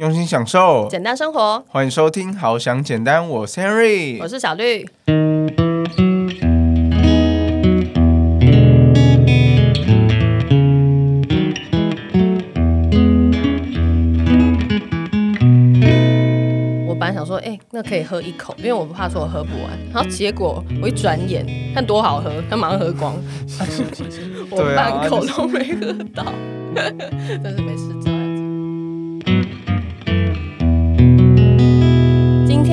用心享受，简单生活。欢迎收听《好想简单》，我是 Henry，我是小绿。我本来想说，哎、那可以喝一口，因为我不怕说我喝不完。然后结果我一转眼看多好喝，他马上喝光，我半口都没喝到，但是没事，照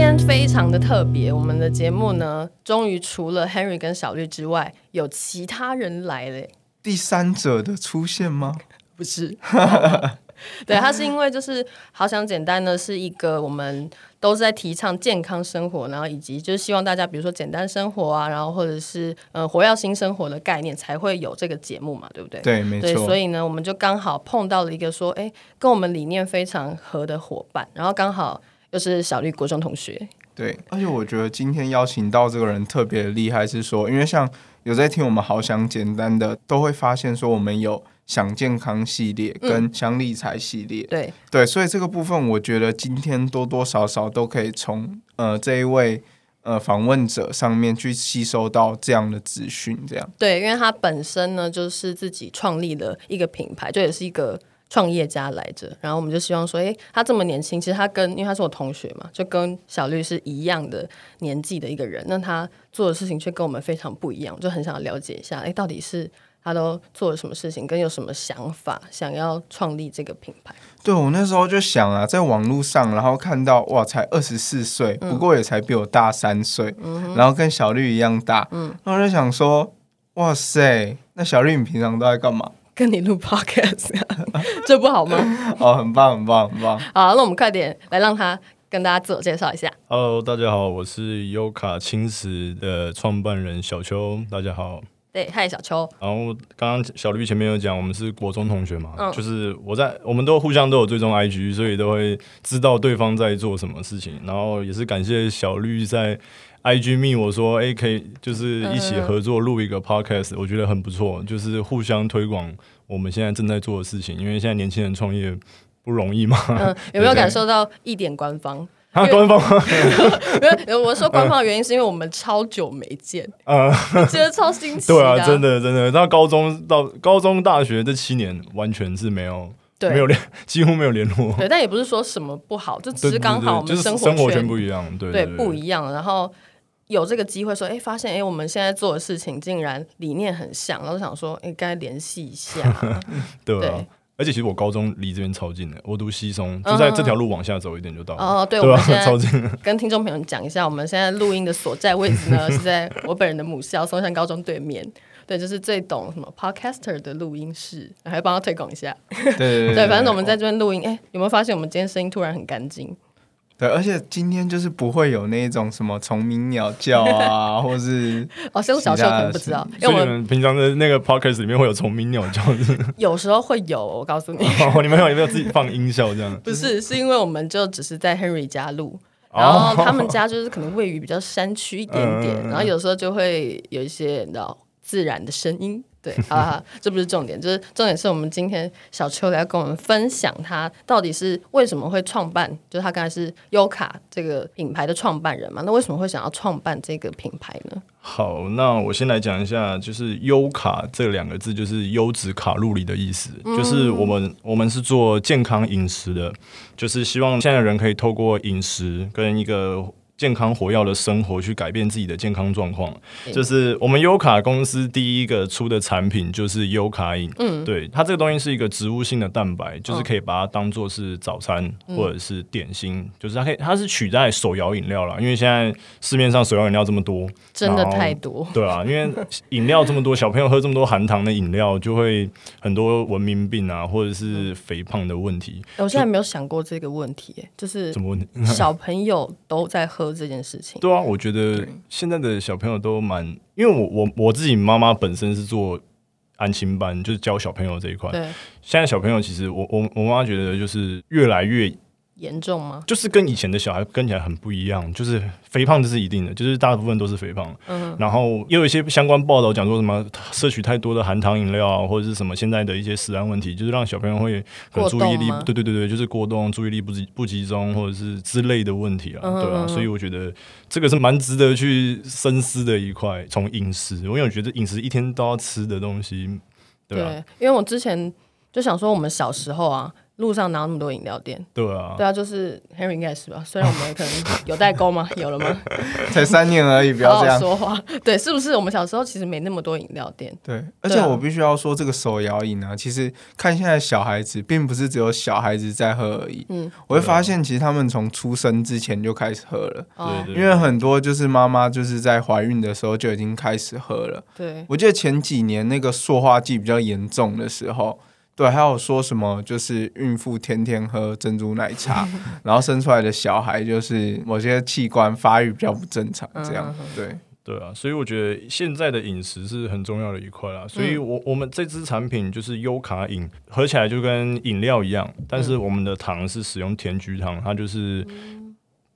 天非常的特别，我们的节目呢，终于除了 Henry 跟小绿之外，有其他人来了。第三者的出现吗？不是，对，他是因为就是好想简单呢，是一个我们都是在提倡健康生活，然后以及就是希望大家比如说简单生活啊，然后或者是呃活跃新生活的概念，才会有这个节目嘛，对不对？对，没，错所。以呢，我们就刚好碰到了一个说，哎，跟我们理念非常合的伙伴，然后刚好又是小绿国中同学，对，而且我觉得今天邀请到这个人特别厉害，是说，因为像有在听我们好想简单的，都会发现说我们有想健康系列跟想理财系列，对，对，所以这个部分我觉得今天多多少少都可以从呃这一位呃访问者上面去吸收到这样的资讯，这样。对，因为他本身呢就是自己创立了一个品牌，这也是一个创业家来着。然后我们就希望说，哎，他这么年轻，其实他跟因为他是我同学嘛，就跟小绿是一样的年纪的一个人，那他做的事情却跟我们非常不一样，就很想要了解一下，哎，到底是他都做了什么事情，跟有什么想法，想要创立这个品牌。对我那时候就想啊，在网络上，然后看到哇，才二十四岁，不过也才比我大三岁，然后跟小绿一样大，嗯，然后我就想说，哇塞，那小绿你平常都在干嘛？跟你录 podcast，这 不好吗？哦，很棒，很棒，很棒。好，那我们快点来让他跟大家自我介绍一下。Hello，大家好，我是优卡青石的创办人小邱，大家好。对，嗨，小邱。然后刚刚小绿前面有讲，我们是国中同学嘛，嗯就是我在我们都互相都有追踪 IG，所以都会知道对方在做什么事情。然后也是感谢小绿在 IG 密我说，哎、可以就是一起合作录一个 Podcast，、我觉得很不错，就是互相推广我们现在正在做的事情。因为现在年轻人创业不容易嘛，嗯，有没有感受到一点官方？啊官方 没有，我说官方的原因是因为我们超久没见，呃。觉得超新奇、对啊，真。的真的，到高中到高中大学这七年，完全是没有对没有联，几乎没有联络。对，但也不是说什么不好，就只是刚好我们对对就是活生活圈圈不一样，对对对不一样，然后有这个机会说，哎，发现哎，我们现在做的事情竟然理念很像，然后想说，哎，该联系一下。对啊对。而且其实我高中离这边超近的，我读西松，就在这条路往下走一点就到了。哦，对，我对啊们现，超近。跟听众朋友讲一下，我们现在录音的所在位置呢是在我本人的母校松山高中对面。对，就是最懂什么 podcaster 的录音室，还帮他推广一下。对对 对，反正我们在这边录音，哎，有没有发现我们今天声音突然很干净？对，而且今天就是不会有那种什么虫鸣鸟叫啊，或是哦，所以我小时候可能不知道，因为我们们平常的那个 podcast 里面会有虫鸣鸟叫，有时候会有，我告诉你，哦你们有有没有自己放音效这样？不是，是因为我们就只是在 Henry 家录，哦。然后他们家就是可能位于比较山区一点点，嗯。然后有时候就会有一些你知道自然的声音。对，好 好，这不是重点，就是重点是我们今天小秋来跟我们分享他到底是为什么会创办，就是他刚才是优卡这个品牌的创办人嘛，那为什么会想要创办这个品牌呢？好，那我先来讲一下，就是优卡这两个字，就是优质卡路里的意思，就是我们我们是做健康饮食的，就是希望现在的人可以透过饮食跟一个。健康活药的生活，去改变自己的健康状况，就是我们优卡公司第一个出的产品就是优卡饮。嗯，对，它这个东西是一个植物性的蛋白，就是可以把它当做是早餐或者是点心，就是它可以它是取代手摇饮料啦，因为现在市面上手摇饮料这么多，真的太多，对啊，因为饮料这么多，小朋友喝这么多含糖的饮料，就会很多文明病啊，或者是肥胖的问题。我现在没有想过这个问题，哎就是什么问题？小朋友都在喝这件事情。对啊，我觉得现在的小朋友都蛮，因为我我我自己妈妈本身是做安亲班，就是教小朋友这一块。对，现在小朋友其实我我我妈妈觉得就是越来越严重吗？就是跟以前的小孩跟起来很不一样，就是肥胖这是一定的，就是大部分都是肥胖。嗯，然后也有一些相关报道讲说什么摄取太多的含糖饮料啊，或者是什么现在的一些食安问题，就是让小朋友会注意力，对对对对，就是过动、注意力不集不集中，或者是之类的问题啊，对啊，所以我觉得这个是蛮值得去深思的一块。从饮食，因为我觉得饮食一天都要吃的东西，对啊，因为我之前就想说，我们小时候啊。路上哪有那么多饮料店？对啊，对啊，就是 Henry 应该是吧？虽然我们可能有代沟吗？有了吗？才三年而已，不要这样说话。对，是不是我们小时候其实没那么多饮料店？对，而且我必须要说，这个手摇饮啊，其实看现在小孩子，并不是只有小孩子在喝而已。嗯，我会发现，其实他们从出生之前就开始喝了。对，因为很多就是妈妈就是在怀孕的时候就已经开始喝了。对，我记得前几年那个塑化剂比较严重的时候。对，还有说什么就是孕妇天天喝珍珠奶茶，然后生出来的小孩就是某些器官发育比较不正常，这样对。对啊，所以我觉得现在的饮食是很重要的一块啦。所以我我们这支产品就是优卡饮，喝起来就跟饮料一样，但是我们的糖是使用甜菊糖，它就是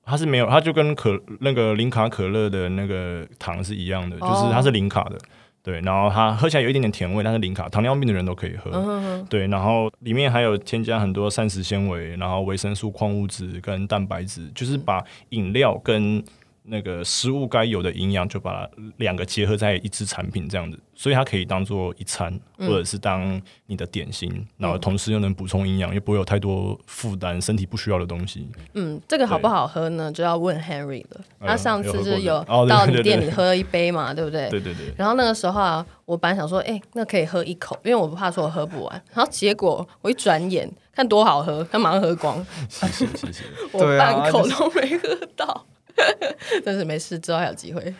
它是没有，它就跟可那个零卡可乐的那个糖是一样的，就是它是零卡的。对，然后它喝起来有一点点甜味，但是零卡，糖尿病的人都可以喝。对，然后里面还有添加很多膳食纤维，然后维生素、矿物质跟蛋白质，就是把饮料跟。那个食物该有的营养，就把两个结合在一支产品这样子，所以它可以当做一餐，或者是当你的点心，然后同时又能补充营养，又不会有太多负担，身体不需要的东西。嗯，这个好不好喝呢？就要问 Henry 了。他上次是有到你店里喝了一杯嘛，对不对？对对对。然后那个时候啊，我本来想说，哎，那可以喝一口，因为我不怕说我喝不完。然后结果我一转眼看多好喝，他马上喝光。谢谢谢谢。我半口都没喝到。但是没事，之后还有机会。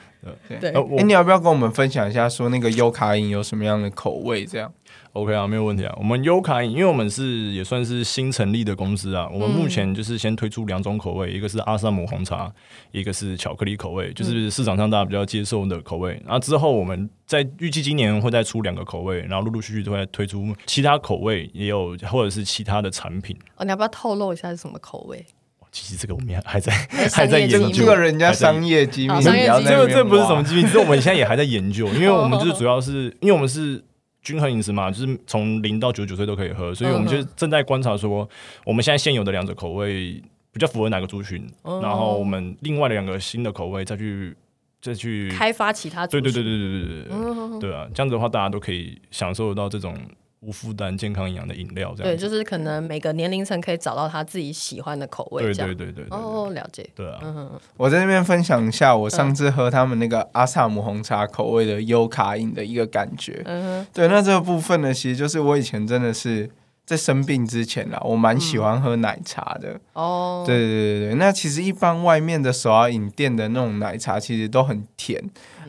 对，哎，你要不要跟我们分享一下，说那个优卡饮有什么样的口味？这样，OK 啊，没有问题啊。我们优卡饮，因为我们是也算是新成立的公司啊，我们目前就是先推出两种口味，一个是阿萨姆红茶，一个是巧克力口味，就是市场上大家比较接受的口味。然后之后我们在预计今年会再出两个口味，然后陆陆续续都会推出其他口味，也有或者是其他的产品。哦，你要不要透露一下是什么口味？其实这个我们还还在 还在研究，这个人家商业机密，这个这不是什么机密，只是我们现在也还在研究，因为我们就是主要是因为我们是均衡饮食嘛，就是从零到九十九岁都可以喝，所以我们就正在观察说，我们现在现有的两种口味比较符合哪个族群，然后我们另外的两个新的口味再去再去开发其他，对对对对对对对对，对啊，这样子的话大家都可以享受到这种。无负担、健康营养的饮料，这样对，就是可能每个年龄层可以找到他自己喜欢的口味，对对对对。哦，了解。对啊，嗯我在那边分享一下，我上次喝他们那个阿萨姆红茶口味的优卡饮的一个感觉。嗯对，那这个部分呢，其实就是我以前真的是。在生病之前啦，我蛮喜欢喝奶茶的。哦，对对对对那其实一般外面的手摇饮店的那种奶茶，其实都很甜，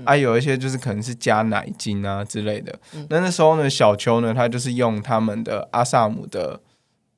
啊，有一些就是可能是加奶精啊之类的。那那时候呢，小邱呢，他就是用他们的阿萨姆的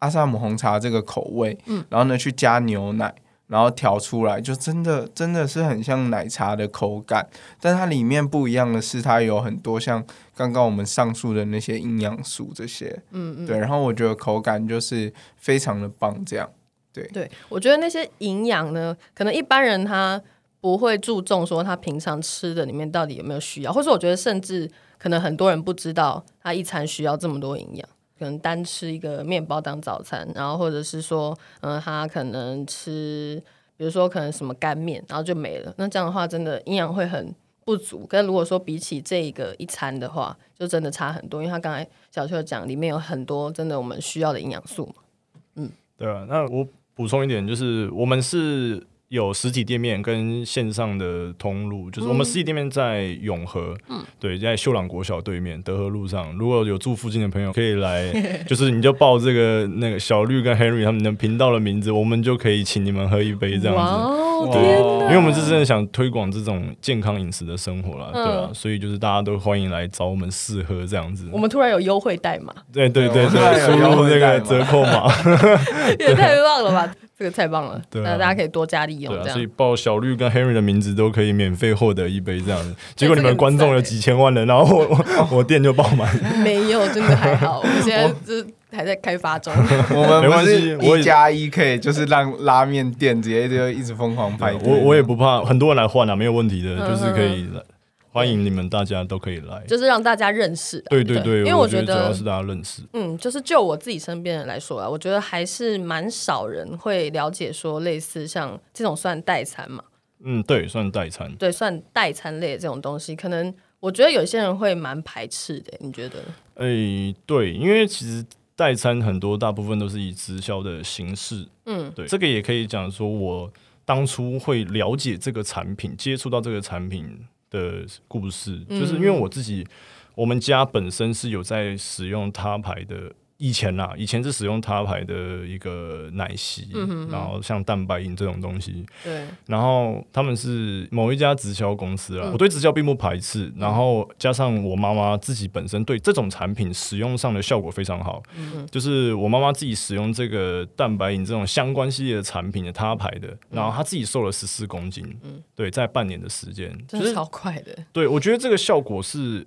阿萨姆红茶这个口味，嗯，然后呢去加牛奶。然后调出来，就真的真的是很像奶茶的口感，但它里面不一样的是，它有很多像刚刚我们上述的那些营养素这些，嗯嗯，对。然后我觉得口感就是非常的棒，这样，对。对，我觉得那些营养呢，可能一般人他不会注重说他平常吃的里面到底有没有需要，或者我觉得甚至可能很多人不知道他一餐需要这么多营养。可能单吃一个面包当早餐，然后或者是说，嗯，他可能吃，比如说可能什么干面，然后就没了。那这样的话，真的营养会很不足。跟如果说比起这个一餐的话，就真的差很多。因为他刚才小邱讲，里面有很多真的我们需要的营养素。嗯，对啊。那我补充一点，就是我们是。有实体店面跟线上的通路，就是我们实体店面在永和，嗯，对，在秀朗国小对面德和路上。如果有住附近的朋友，可以来，就是你就报这个那个小绿跟 Henry 他们的频道的名字，我们就可以请你们喝一杯这样子。对，因为我们是真的想推广这种健康饮食的生活了，对啊，所以就是大家都欢迎来找我们试喝这样子。我们突然有优惠代码，对对对对，输入那个折扣码，也太棒了吧！这个太棒了，那大家可以多加利用。对所以报小绿跟 Henry 的名字都可以免费获得一杯这样子。结果你们观众有几千万人，然后我 我店就爆满。没有，真的还好。我们现在就还在开发中。我们不没关系一加一可以就是让拉面店直接就一直疯狂排。我我也不怕，很多人来换啊，没有问题的，就是可以来欢迎你们，大家都可以来。就是让大家认识啊。对对对，因为我觉得得主要是大家认识。嗯，就是就我自己身边人来说啊，我觉得还是蛮少人会了解说类似像这种算代餐嘛，嗯，对，算代餐。对，算代餐类的这种东西，可能我觉得有些人会蛮排斥的，你觉得？诶、对，因为其实代餐很多大部分都是以直销的形式，嗯，对，这个也可以讲说，我当初会了解这个产品，接触到这个产品的故事，就是因为我自己，我们家本身是有在使用他牌的。以前啦，以前是使用他牌的一个奶昔，然后像蛋白饮这种东西，对，然后他们是某一家直销公司啊，我对直销并不排斥，然后加上我妈妈自己本身对这种产品使用上的效果非常好，就是我妈妈自己使用这个蛋白饮这种相关系列的产品的他牌的，然后她自己瘦了十四公斤，嗯。对，在半年的时间，就是真的超快的。对我觉得这个效果是。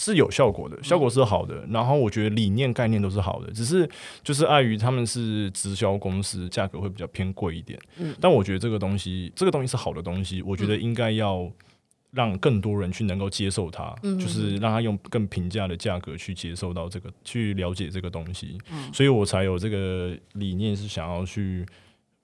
是有效果的，效果是好的。然后我觉得理念概念都是好的，只是就是碍于他们是直销公司，价格会比较偏贵一点。嗯但我觉得这个东西，这个东西是好的东西，我觉得应该要让更多人去能够接受它，就是让他用更平价的价格去接受到这个，去了解这个东西。所以我才有这个理念，是想要去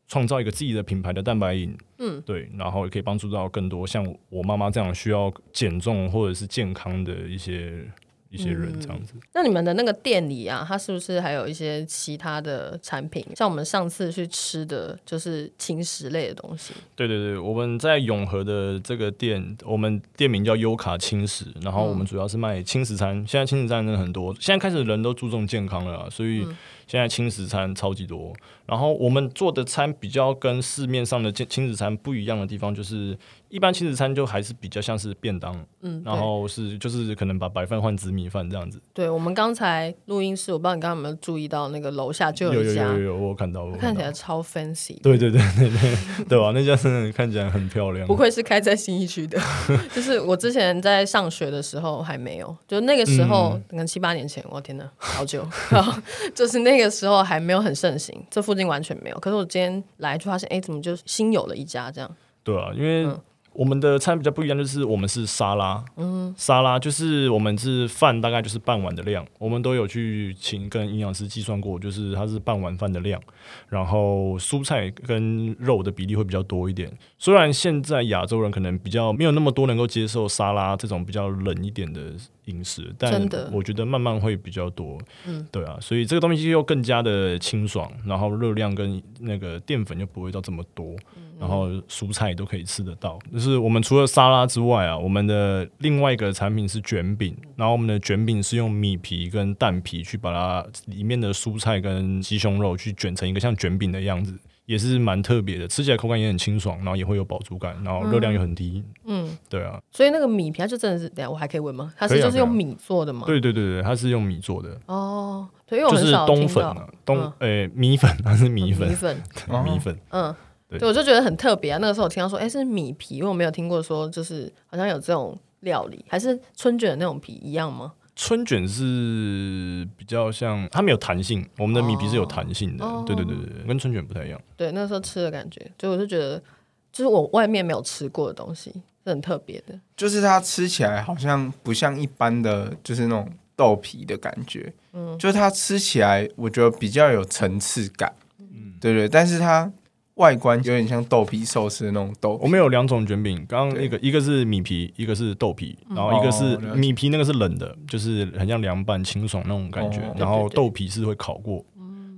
创造一个自己的品牌的蛋白饮。嗯，对，然后也可以帮助到更多像我妈妈这样需要减重或者是健康的一些一些人，这样子。那你们的那个店里啊，它是不是还有一些其他的产品？像我们上次去吃的就是轻食类的东西。对对对，我们在永和的这个店，我们店名叫优卡轻食，然后我们主要是卖轻食餐。现在轻食餐真的很多，现在开始人都注重健康了啊，所以现在轻食餐超级多。然后我们做的餐比较跟市面上的轻食餐不一样的地方，就是一般轻食餐就还是比较像是便当，嗯，然后是就是可能把白饭换紫米饭这样子。对，我们刚才录音室，我不知道你刚刚有没有注意到，那个楼下就有有一家，有有，我有看到，我有看起来超 fancy。对对对对对，对吧？那家真的看起来很漂亮 不。愧是开在新一区的，就是我之前在上学的时候还没有，就那个时候，嗯可能七八年前，我天哪，好久，然后就是那个时候还没有很盛行，这附近完全没有。可是我今天来就发现，哎，怎么就新有了一家这样？对啊，因为嗯我们的餐比较不一样，就是我们是沙拉，嗯，沙拉就是我们是饭大概就是半碗的量，我们都有去请跟营养师计算过，就是它是半碗饭的量，然后蔬菜跟肉的比例会比较多一点。虽然现在亚洲人可能比较没有那么多能够接受沙拉这种比较冷一点的饮食，但我觉得慢慢会比较多，嗯，对啊，所以这个东西又更加的清爽，然后热量跟那个淀粉就不会到这么多，然后蔬菜都可以吃得到。就是我们除了沙拉之外啊，我们的另外一个产品是卷饼，然后我们的卷饼是用米皮跟蛋皮去把它里面的蔬菜跟鸡胸肉去卷成一个像卷饼的样子。也是蛮特别的，吃起来口感也很清爽，然后也会有饱足感，然后热量又很低。嗯，对啊，所以那个米皮它就真的是，等下我还可以问吗？它是就是用米做的吗？对对对对，它是用米做的，哦，对，因为我就是冬粉啊，冬诶、米粉，它是米粉米，粉，哦 米粉。嗯，对对，我就觉得很特别啊。那个时候我听到说，哎，是米皮，因为我没有听过说，就是好像有这种料理，还是春卷的那种皮一样吗？春卷是比较像，它没有弹性，我们的米皮是有弹性的，哦对对对对，跟春卷不太一样。对，那时候吃的感觉，就我就觉得，就是我外面没有吃过的东西，是很特别的。就是它吃起来好像不像一般的，就是那种豆皮的感觉。嗯，就是它吃起来，我觉得比较有层次感。嗯，对对，但是它外观有点像豆皮寿司的那种豆。我们有两种卷饼，刚刚那个一个是米皮，一个是豆皮，然后一个是米皮，那个是冷的，就是很像凉拌清爽那种感觉哦，然后豆皮是会烤过，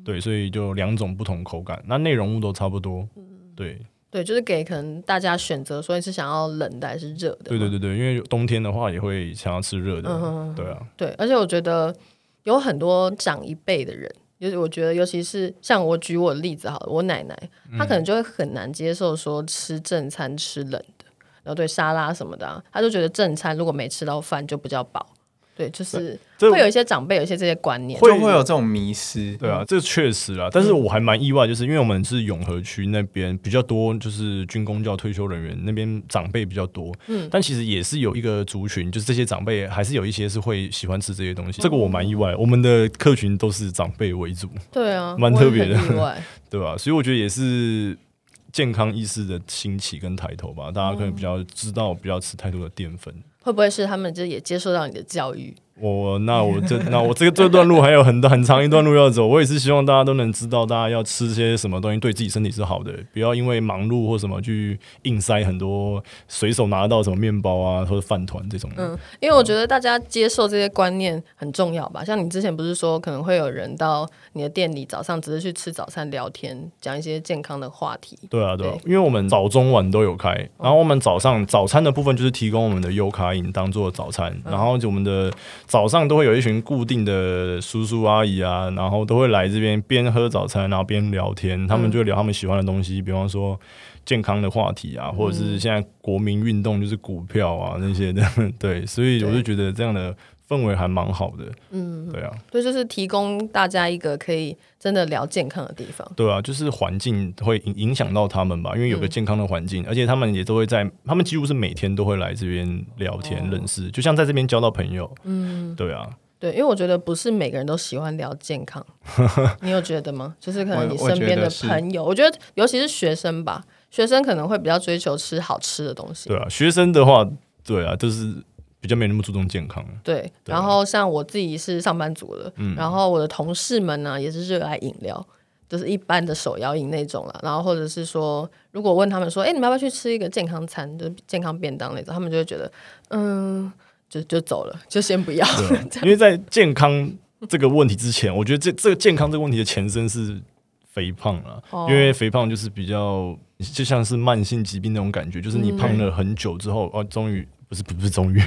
对，所以就两种不同口感，那内容物都差不多，对，对，就是给可能大家选择，所以是想要冷的还是热的。对对对对，因为冬天的话也会想要吃热的，嗯对啊，对，而且我觉得有很多长一辈的人，就是我觉得，尤其是像我举我的例子好了，我奶奶她可能就会很难接受说吃正餐吃冷的，然后对沙拉什么的、啊，她就觉得正餐如果没吃到饭就不叫饱。对，就是会有一些长辈有一些这些观念，就会有这种迷失。对啊，这确实啊，但是我还蛮意外，就是因为我们是永和区那边比较多，就是军工教退休人员那边长辈比较多，嗯，但其实也是有一个族群，就是这些长辈还是有一些是会喜欢吃这些东西，这个我蛮意外，我们的客群都是长辈为主，对啊，蛮特别的。对吧？所以我觉得也是健康意识的兴起跟抬头吧，大家可能比较知道不要吃太多的淀粉。会不会是他们就也接受到你的教育？我那我这 那我这个这段路还有很很长一段路要走，我也是希望大家都能知道，大家要吃些什么东西对自己身体是好的，不要因为忙碌或什么去硬塞很多随手拿到什么面包啊或者饭团这种。嗯，因为我觉得大家接受这些观念很重要吧。像你之前不是说可能会有人到你的店里早上只是去吃早餐聊天，讲一些健康的话题。对啊，对啊，因为我们早中晚都有开，然后我们早上早餐的部分就是提供我们的优卡饮当做早餐，然后我们的早上都会有一群固定的叔叔阿姨啊，然后都会来这边边喝早餐，然后边聊天，他们就聊他们喜欢的东西，比方说健康的话题啊，或者是现在国民运动就是股票啊那些的，对，所以我就觉得这样的氛围还蛮好的，嗯，对啊，对，就是提供大家一个可以真的聊健康的地方。对啊，就是环境会影影响到他们吧，因为有个健康的环境，而且他们也都会在，他们几乎是每天都会来这边聊天、认识，就像在这边交到朋友。嗯，对啊，对，因为我觉得不是每个人都喜欢聊健康，你有觉得吗？就是可能你身边的朋友，我觉得尤其是学生吧，学生可能会比较追求吃好吃的东西。对啊，学生的话，对啊，就是比较没那么注重健康。对，然后像我自己是上班族了，然后我的同事们呢也是热爱饮料，就是一般的手摇饮那种了。然后或者是说，如果问他们说，哎，你们要不要去吃一个健康餐，就是健康便当那种，他们就会觉得，嗯，就就走了，就先不要。因为在健康这个问题之前，我觉得这这个健康这个问题的前身是肥胖啊，哦。因为肥胖就是比较就像是慢性疾病那种感觉，就是你胖了很久之后，哦，终于不是不是终于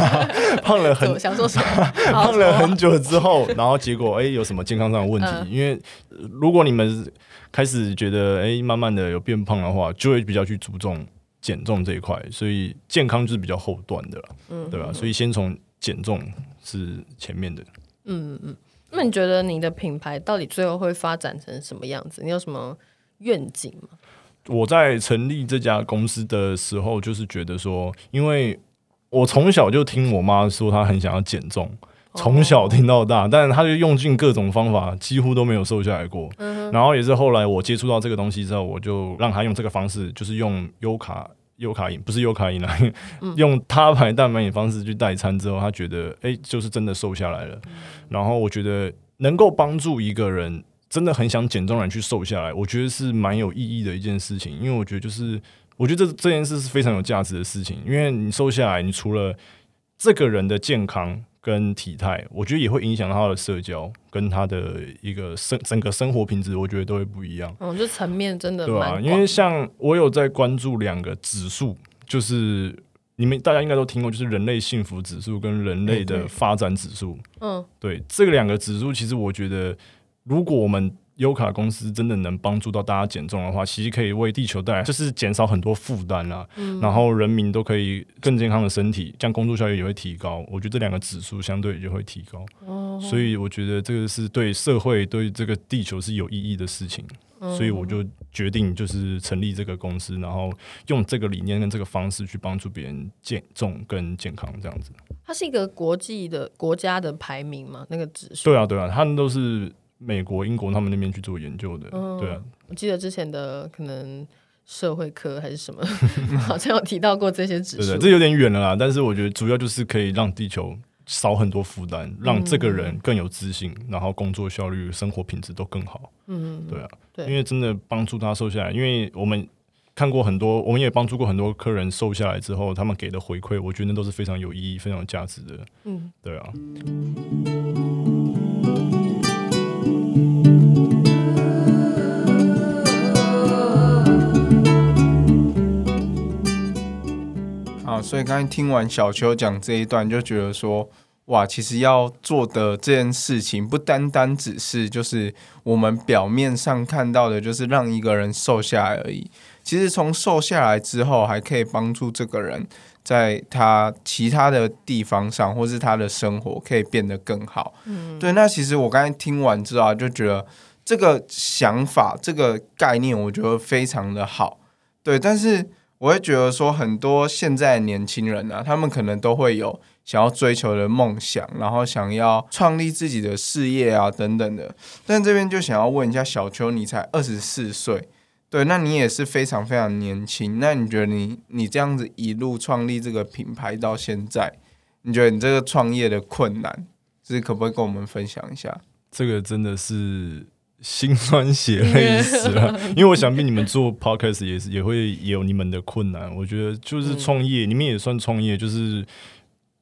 胖了很想说什么？胖了很久之后，然后结果哎、有什么健康上的问题？嗯因为呃如果你们开始觉得哎、慢慢的有变胖的话，就会比较去注重减重这一块，所以健康就是比较后段的了，嗯对吧？所以先从减重是前面的。嗯嗯那你觉得你的品牌到底最后会发展成什么样子？你有什么愿景吗？我在成立这家公司的时候，就是觉得说，因为我从小就听我妈说她很想要减重，从小听到大，但是她就用尽各种方法，几乎都没有瘦下来过。然后也是后来我接触到这个东西之后，我就让她用这个方式，就是用优卡。优卡因不是优卡饮啦，用他牌蛋白饮方式去代餐之后，她觉得哎、就是真的瘦下来了。然后我觉得能够帮助一个人真的很想减重的人去瘦下来，我觉得是蛮有意义的一件事情。因为我觉得就是，我觉得这这件事是非常有价值的事情。因为你瘦下来，你除了这个人的健康跟体态，我觉得也会影响到他的社交跟他的一个生整个生活品质，我觉得都会不一样。嗯，就层面真的对啊，因为像我有在关注两个指数，就是你们大家应该都听过，就是人类幸福指数跟人类的发展指数。嗯，对，这个两个指数，其实我觉得，如果我们优卡公司真的能帮助到大家减重的话，其实可以为地球带来就是减少很多负担啦，然后人民都可以更健康的身体，这样工作效率也会提高。我觉得这两个指数相对也会提高，哦所以我觉得这个是对社会、对这个地球是有意义的事情。所以我就决定就是成立这个公司，然后用这个理念跟这个方式去帮助别人减重跟健康这样子。它是一个国际的国家的排名嘛，那个指数。对啊，对啊，他们都是美国、英国他们那边去做研究的。对啊，我记得之前的可能社会科还是什么，好像有提到过这些指数。对对，这有点远了啦。但是我觉得主要就是可以让地球少很多负担，让这个人更有自信，然后工作效率、生活品质都更好。嗯，对啊，对因为真的帮助他瘦下来，因为我们。看过很多，我们也帮助过很多客人瘦下来之后，他们给的回馈，我觉得那都是非常有意义、非常有价值的。嗯，对啊。好，所以刚才听完小秋讲这一段，就觉得说，哇，其实要做的这件事情，不单单只是就是我们表面上看到的，就是让一个人瘦下来而已。其实从瘦下来之后，还可以帮助这个人在他其他的地方上，或是他的生活可以变得更好。嗯，对。那其实我刚才听完之后，就觉得这个想法、这个概念，我觉得非常的好。对，但是我会觉得说，很多现在年轻人啊，他们可能都会有。想要追求的梦想，然后想要创立自己的事业啊，等等的。但这边就想要问一下小邱，你才二十四岁，对，那你也是非常非常年轻。那你觉得你你这样子一路创立这个品牌到现在，你觉得你这个创业的困难，就是可不可以跟我们分享一下？这个真的是心酸血泪史了，因为我想必你们做 podcast 也是也会也有你们的困难。我觉得就是创业，你们也算创业，就是。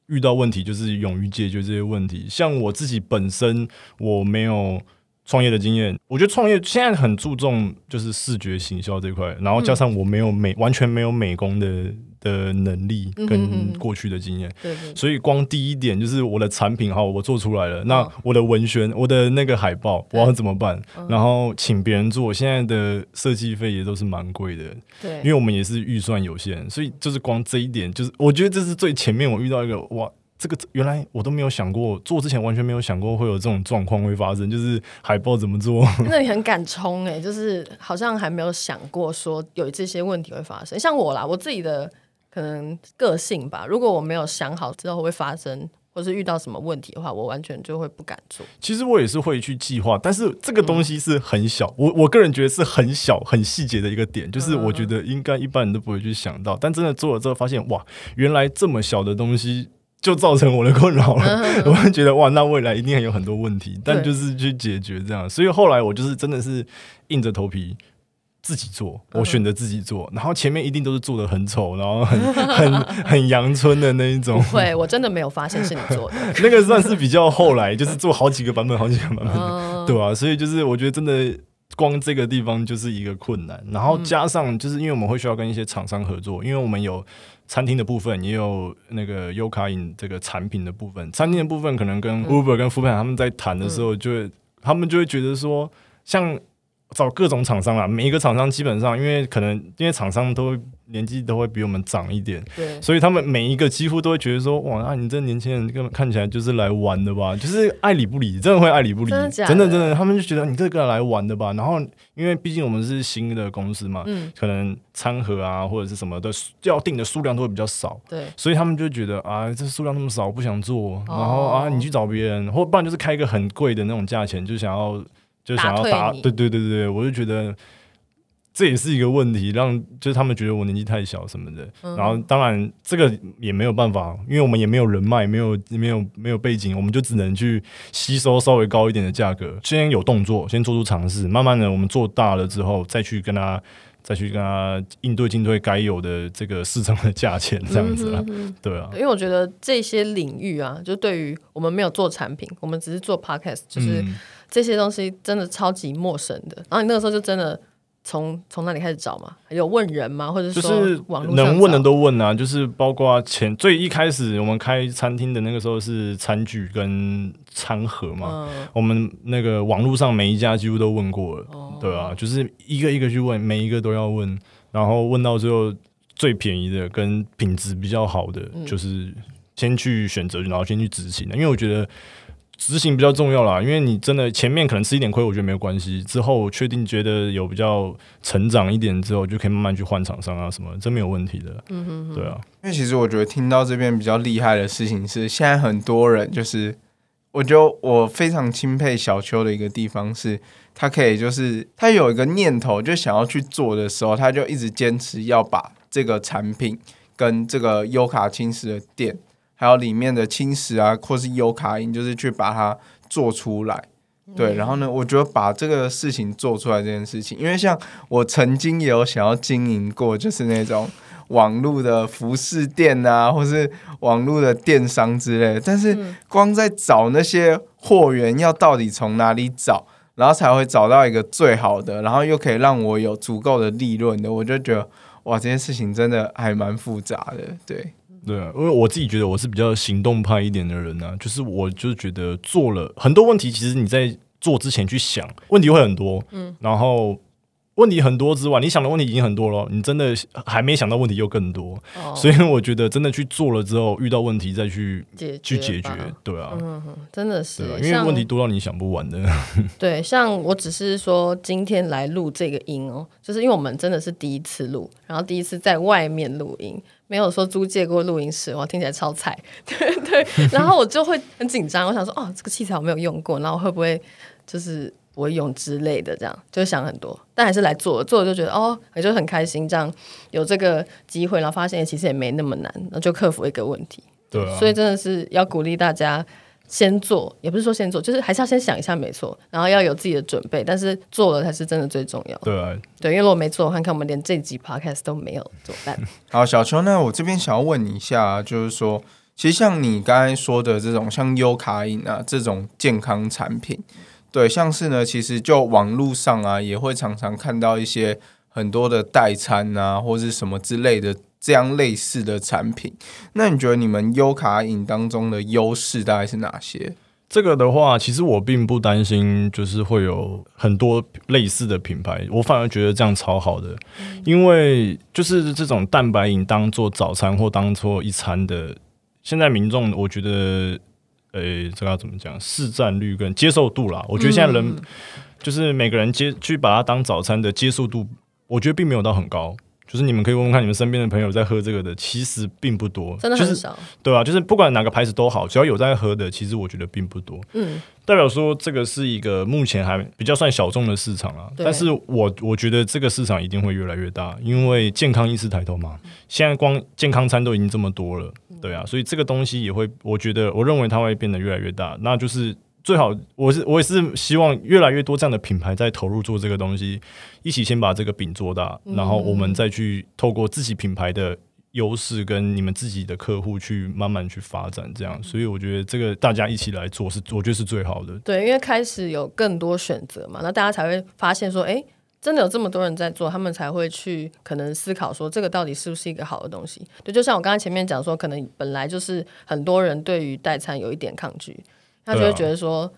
遇到问题就是勇于解决这些问题。像我自己本身，我没有创业的经验。我觉得创业现在很注重就是视觉行销这块，然后加上我没有美完全没有美工的。的能力跟过去的经验，对，所以光第一点就是我的产品好，我做出来了，那我的文宣，我的那个海报，我要怎么办？然后请别人做，现在的设计费也都是蛮贵的，对，因为我们也是预算有限，所以就是光这一点，就是我觉得这是最前面我遇到一个哇，这个原来我都没有想过做之前完全没有想过会有这种状况会发生，就是海报怎么做？那你很敢冲哎，就是好像还没有想过说有这些问题会发生，像我啦，我自己的。可能个性吧。如果我没有想好之后会发生，或是遇到什么问题的话，我完全就会不敢做。其实我也是会去计划，但是这个东西是很小。我我个人觉得是很小、很细节的一个点，就是我觉得应该一般人都不会去想到。但真的做了之后，发现哇，原来这么小的东西就造成我的困扰了。我会觉得哇，那未来一定还有很多问题，但就是去解决这样。所以后来我就是真的是硬着头皮。自己做，我选择自己做，然后前面一定都是做的很丑，然后很 很很阳春的那一种。会，我真的没有发现是你做的。那个算是比较后来，就是做好几个版本，好几个版本，对吧？所以就是我觉得真的光这个地方就是一个困难，然后加上就是因为我们会需要跟一些厂商合作，因为我们有餐厅的部分，也有那个优卡饮这个产品的部分。餐厅的部分可能跟 Uber 跟 f o o p a n 他们在谈的时候，就会他们就会觉得说像。找各种厂商啦，每一个厂商基本上，因为可能因为厂商都年纪都会比我们长一点，对，所以他们每一个几乎都会觉得说，哇，那你这年轻人根本看起来就是来玩的吧？就是爱理不理，真的会爱理不理，真的真的，他们就觉得你这个来玩的吧。然后，因为毕竟我们是新的公司嘛，嗯，可能餐盒啊或者是什么的要订的数量都会比较少，对，所以他们就觉得啊，这数量那么少，不想做，然后啊，你去找别人，或不然就是开一个很贵的那种价钱，就想要。就想要打，对对对对对，我就觉得这也是一个问题，让就是他们觉得我年纪太小什么的。然后当然这个也没有办法，因为我们也没有人脉，没有没有没有背景，我们就只能去吸收稍微高一点的价格，先有动作，先做出尝试，慢慢的我们做大了之后，再去跟他再去跟他应对进退该有的这个市场的价钱这样子啊，对啊。因为我觉得这些领域啊，就对于我们没有做产品，我们只是做 podcast，就是。这些东西真的超级陌生的，然后你那个时候就真的从从那里开始找嘛？有问人吗？或者说网络能问的都问啊？就是包括前最一开始我们开餐厅的那个时候是餐具跟餐盒嘛，我们那个网络上每一家几乎都问过了，对啊，就是一个一个去问，每一个都要问，然后问到最后最便宜的跟品质比较好的，就是先去选择，然后先去执行的，因为我觉得。执行比较重要啦，因为你真的前面可能吃一点亏，我觉得没有关系。之后确定觉得有比较成长一点之后，就可以慢慢去换厂商啊什么，这没有问题的。嗯哼，对啊。因为其实我觉得听到这边比较厉害的事情是，现在很多人就是，我觉得我非常钦佩小邱的一个地方是，他可以就是他有一个念头就想要去做的时候，他就一直坚持要把这个产品跟这个优卡青石的店。还有里面的青石啊，或是优卡因，就是去把它做出来，对。然后呢，我觉得把这个事情做出来这件事情，因为像我曾经也有想要经营过，就是那种网络的服饰店啊，或是网络的电商之类。但是光在找那些货源，要到底从哪里找，然后才会找到一个最好的，然后又可以让我有足够的利润的，我就觉得哇，这件事情真的还蛮复杂的，对。对啊，因为我自己觉得我是比较行动派一点的人呢，就是我就是觉得做了很多问题，其实你在做之前去想问题会很多，嗯，然后问题很多之外，你想的问题已经很多了，你真的还没想到问题又更多，哦。所以我觉得真的去做了之后，遇到问题再去解去解决，对啊，嗯真的是因为问题多到你想不完的，对，像我只是说今天来录这个音哦，就是因为我们真的是第一次录，然后第一次在外面录音，没有说租借过录音室，哇，听起来超菜，对对，然后我就会很紧张，我想说哦，这个器材我没有用过，然后会不会就是不会用之类的，这样就想很多，但还是来做了，做了就觉得哦，也就很开心，这样有这个机会，然后发现其实也没那么难，然后就克服一个问题，对啊，所以真的是要鼓励大家先做，也不是说先做，就是还是要先想一下，没错，然后要有自己的准备，但是做了才是真的最重要。对啊，对，因为如果没做，看看我们连这集 podcast 都没有，怎么办？好，小邱，那我这边想要问你一下，就是说，其实像你刚才说的这种，像优卡饮啊这种健康产品，对，像是呢，其实就网络上啊，也会常常看到一些很多的代餐啊，或是什么之类的这样类似的产品。那你觉得你们优卡饮当中的优势大概是哪些？这个的话，其实我并不担心，就是会有很多类似的品牌，我反而觉得这样超好的，因为就是这种蛋白饮当做早餐或当做一餐的，现在民众我觉得，呃、这个要怎么讲，市占率跟接受度啦，我觉得现在人、就是每个人接去把它当早餐的接受度，我觉得并没有到很高。就是你们可以问问看，你们身边的朋友在喝这个的，其实并不多，就是真的很少。对啊，就是不管哪个牌子都好，只要有在喝的，其实我觉得并不多。嗯，代表说这个是一个目前还比较算小众的市场啊。但是我我觉得这个市场一定会越来越大，因为健康意识抬头嘛。现在光健康餐都已经这么多了，对啊，所以这个东西也会，我觉得我认为它会变得越来越大。那就是最好，我是我也是希望越来越多这样的品牌在投入做这个东西，一起先把这个饼做大，然后我们再去透过自己品牌的。优势跟你们自己的客户去慢慢去发展，这样，所以我觉得这个大家一起来做是，我觉得是最好的。对，因为开始有更多选择嘛，那大家才会发现说，哎，真的有这么多人在做，他们才会去可能思考说，这个到底是不是一个好的东西？对，就像我刚才前面讲说，可能本来就是很多人对于代餐有一点抗拒，他就会觉得说。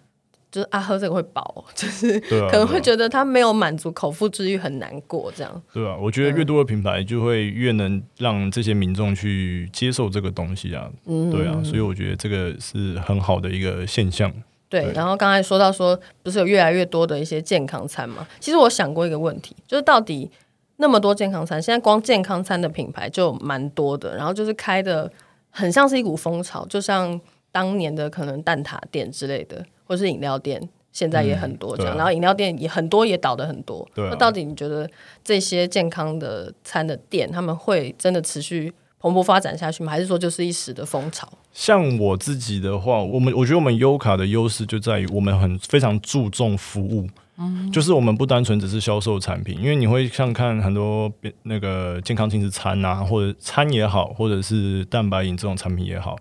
就是啊，喝这个会饱，就是啊，可能会觉得他没有满足口腹之欲，很难过这样。对啊，我觉得越多的品牌就会越能让这些民众去接受这个东西啊。嗯，对啊，所以我觉得这个是很好的一个现象。对，对然后刚才说到说，不是有越来越多的一些健康餐嘛？其实我想过一个问题，就是到底那么多健康餐，现在光健康餐的品牌就蛮多的，然后就是开的很像是一股风潮，就像当年的可能蛋挞店之类的，或是饮料店。现在也很多这样，然后饮料店也很多，也倒的很多。啊那到底你觉得这些健康的餐的店，他们会真的持续蓬勃发展下去吗？还是说就是一时的风潮？像我自己的话，我们我觉得我们优卡的优势就在于我们很非常注重服务。就是我们不单纯只是销售产品，因为你会像看很多别那个健康轻食餐啊，或者餐也好，或者是蛋白饮这种产品也好，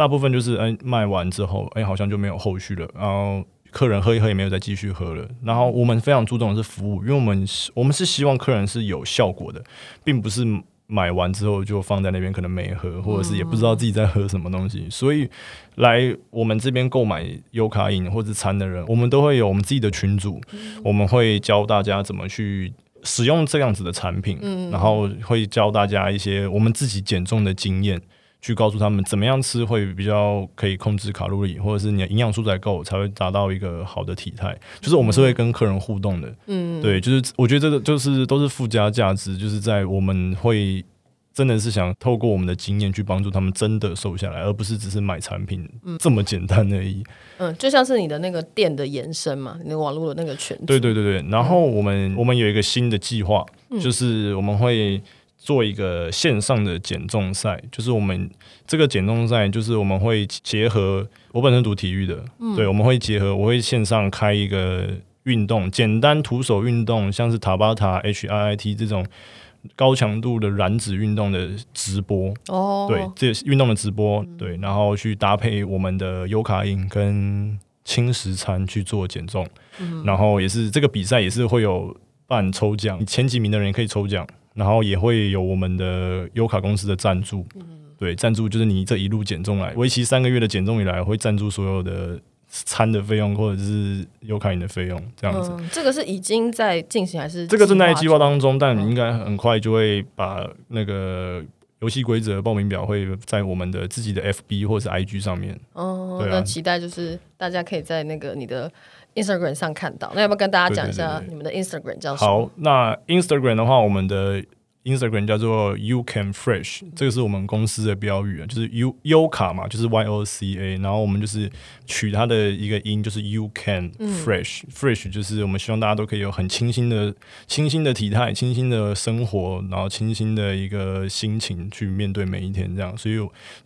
大部分就是哎卖完之后，哎好像就没有后续了，然后客人喝一喝也没有再继续喝了。然后我们非常注重的是服务，因为我们是我们是希望客人是有效果的，并不是买完之后就放在那边可能没喝，或者是也不知道自己在喝什么东西。所以来我们这边购买优卡饮或者餐的人，我们都会有我们自己的群组，我们会教大家怎么去。使用这样子的产品，然后会教大家一些我们自己减重的经验，去告诉他们怎么样吃会比较可以控制卡路里，或者是你的营养素才够，才会达到一个好的体态。就是我们是会跟客人互动的，嗯，对，就是我觉得这个就是都是附加价值，就是在我们会真的是想透过我们的经验去帮助他们真的瘦下来，而不是只是买产品这么简单而已。嗯，就像是你的那个店的延伸嘛，你的网络的那个群。对对对对，然后我们我们有一个新的计划，就是我们会做一个线上的减重赛，就是我们这个减重赛，就是我们会结合我本身读体育的，对，我们会结合，我会线上开一个运动，简单徒手运动，像是塔巴塔、HIIT 这种高强度的燃脂运动的直播，哦，对，这是运动的直播，对，然后去搭配我们的优卡饮跟轻食餐去做减重，然后也是这个比赛也是会有办抽奖，前几名的人可以抽奖，然后也会有我们的优卡公司的赞助，对，赞助就是你这一路减重来，为期三个月的减重以来会赞助所有的餐的费用或者是优卡饮的费用这样子。嗯，这个是已经在进行还是这个正在计划？当中，但应该很快就会把那个游戏规则报名表会在我们的自己的 FB 或者是 IG 上面。哦，啊那期待就是大家可以在那个你的 Instagram 上看到。那要不要跟大家讲一下你们的 Instagram 叫什么？好，那 Instagram 的话，我们的 Instagram 叫做 You Can Fresh，这个是我们公司的标语啊，就是 U U 卡嘛，就是 Y O C A，然后我们就是取它的一个音，就是 You Can Fresh，Fresh、就是我们希望大家都可以有很清新的、清新的体态、清新的生活，然后清新的一个心情去面对每一天，这样，所以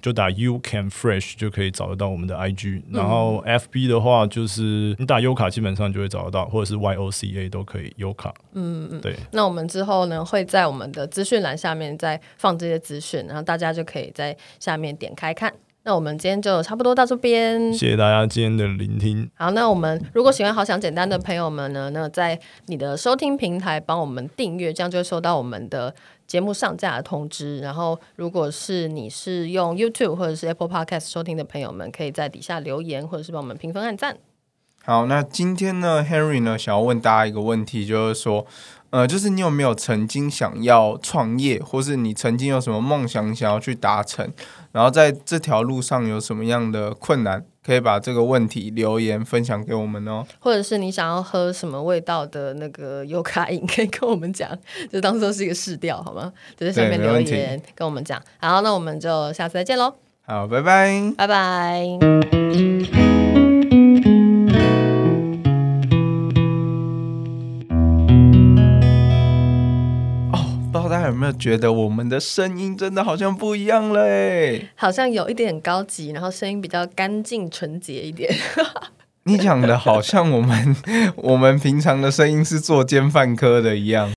就打 You Can Fresh 就可以找得到我们的 IG，然后 FB 的话就是你打 U 卡基本上就会找得到，或者是 Y O C A 都可以，U 卡，嗯嗯，对。那我们之后呢，会在我们的资讯栏下面再放这些资讯，然后大家就可以在下面点开看。那我们今天就差不多到这边。谢谢大家今天的聆听。好，那我们如果喜欢好想简单的朋友们呢，那在你的收听平台帮我们订阅，这样就会收到我们的节目上架的通知。然后，如果是你是用 YouTube 或者是 Apple Podcast 收听的朋友们，可以在底下留言或者是帮我们评分按赞。好，那今天呢，Henry 呢想要问大家一个问题，就是说，呃，就是你有没有曾经想要创业，或是你曾经有什么梦想想要去达成，然后在这条路上有什么样的困难，可以把这个问题留言分享给我们哦。或者是你想要喝什么味道的那个优卡饮，可以跟我们讲，就当做是一个试调，好吗？就在下面留言跟我们讲。好，那我们就下次再见喽，好，拜拜。拜拜。没有觉得我们的声音真的好像不一样嘞？好像有一点高级，然后声音比较干净纯洁一点。你讲的好像我们 我们平常的声音是做奸犯科的一样。